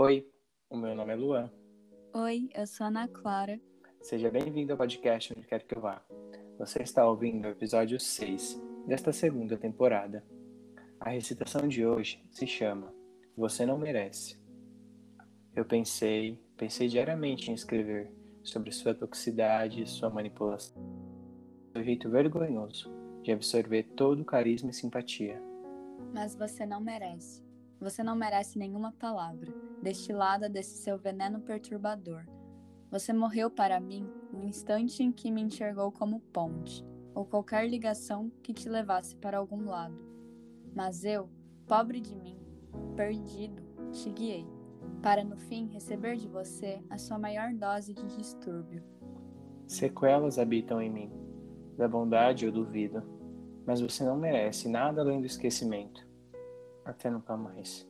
Oi, o meu nome é Luan. Oi, eu sou Ana Clara. Seja bem-vindo ao podcast Onde Quer Que Eu Vá. Você está ouvindo o episódio 6 desta segunda temporada. A recitação de hoje se chama Você Não Merece. Eu pensei, pensei diariamente em escrever sobre sua toxicidade, sua manipulação, seu jeito vergonhoso de absorver todo o carisma e simpatia. Mas você não merece. Você não merece nenhuma palavra, destilada desse seu veneno perturbador. Você morreu para mim no instante em que me enxergou como ponte, ou qualquer ligação que te levasse para algum lado. Mas eu, pobre de mim, perdido, te guiei, para no fim receber de você a sua maior dose de distúrbio. Sequelas habitam em mim. Da bondade eu duvido, mas você não merece nada além do esquecimento. Até nunca mais.